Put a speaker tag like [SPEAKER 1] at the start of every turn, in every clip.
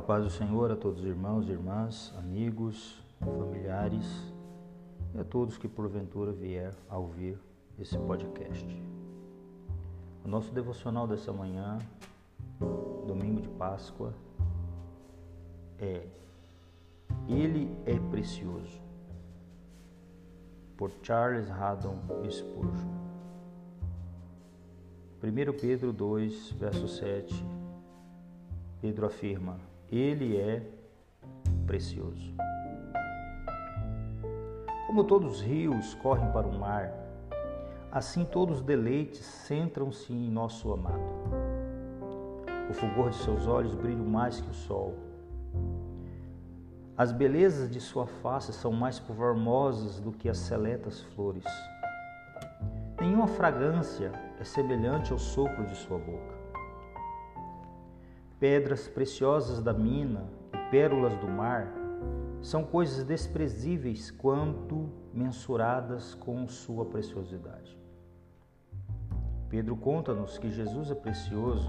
[SPEAKER 1] A paz do Senhor a todos os irmãos, irmãs, amigos, familiares e a todos que porventura vier a ouvir esse podcast. O nosso devocional dessa manhã, domingo de Páscoa, é Ele é Precioso, por Charles Haddon Spurgeon. 1 Pedro 2, verso 7, Pedro afirma: ele é precioso. Como todos os rios correm para o mar, assim todos os deleites centram-se em nosso amado. O fulgor de seus olhos brilha mais que o sol. As belezas de sua face são mais formosas do que as seletas flores. Nenhuma fragrância é semelhante ao sopro de sua boca pedras preciosas da mina e pérolas do mar são coisas desprezíveis quanto mensuradas com sua preciosidade. Pedro conta-nos que Jesus é precioso,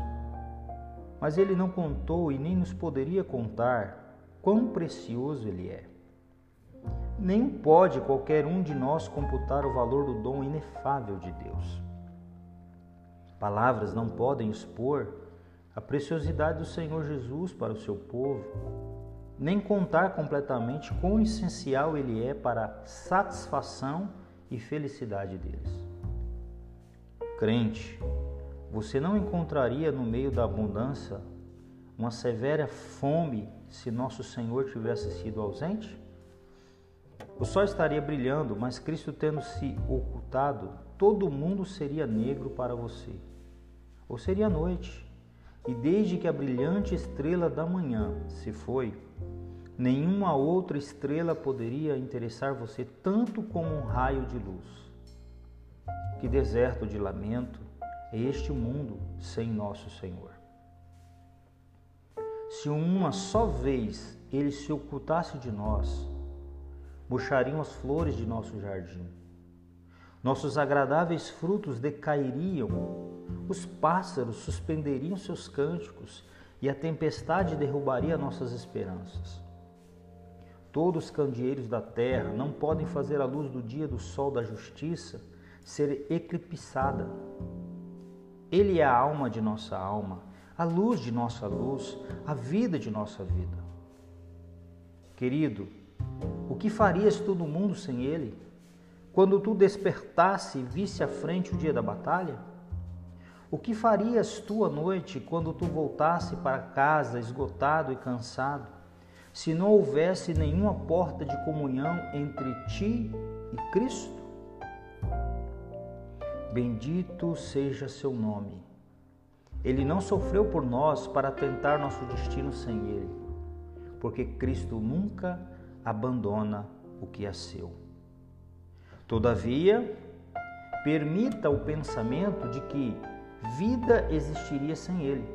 [SPEAKER 1] mas ele não contou e nem nos poderia contar quão precioso ele é. Nem pode qualquer um de nós computar o valor do dom inefável de Deus. Palavras não podem expor a preciosidade do Senhor Jesus para o seu povo, nem contar completamente quão essencial ele é para a satisfação e felicidade deles. Crente, você não encontraria no meio da abundância uma severa fome se nosso Senhor tivesse sido ausente? O sol estaria brilhando, mas Cristo tendo se ocultado, todo mundo seria negro para você. Ou seria noite, e desde que a brilhante estrela da manhã se foi, nenhuma outra estrela poderia interessar você tanto como um raio de luz. Que deserto de lamento é este mundo sem nosso Senhor. Se uma só vez ele se ocultasse de nós, murchariam as flores de nosso jardim. Nossos agradáveis frutos decairiam os pássaros suspenderiam seus cânticos e a tempestade derrubaria nossas esperanças. Todos os candeeiros da terra não podem fazer a luz do dia do sol da justiça ser eclipsada. Ele é a alma de nossa alma, a luz de nossa luz, a vida de nossa vida. Querido, o que farias tu no mundo sem ele? Quando tu despertasse e visse à frente o dia da batalha? O que farias tu à noite quando tu voltasse para casa esgotado e cansado, se não houvesse nenhuma porta de comunhão entre ti e Cristo? Bendito seja seu nome. Ele não sofreu por nós para tentar nosso destino sem ele, porque Cristo nunca abandona o que é seu. Todavia, permita o pensamento de que vida existiria sem ele,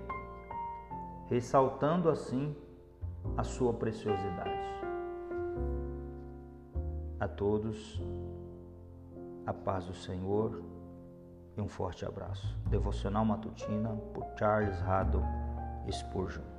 [SPEAKER 1] ressaltando assim a sua preciosidade. A todos, a paz do Senhor e um forte abraço. Devocional Matutina por Charles Haddon Spurgeon.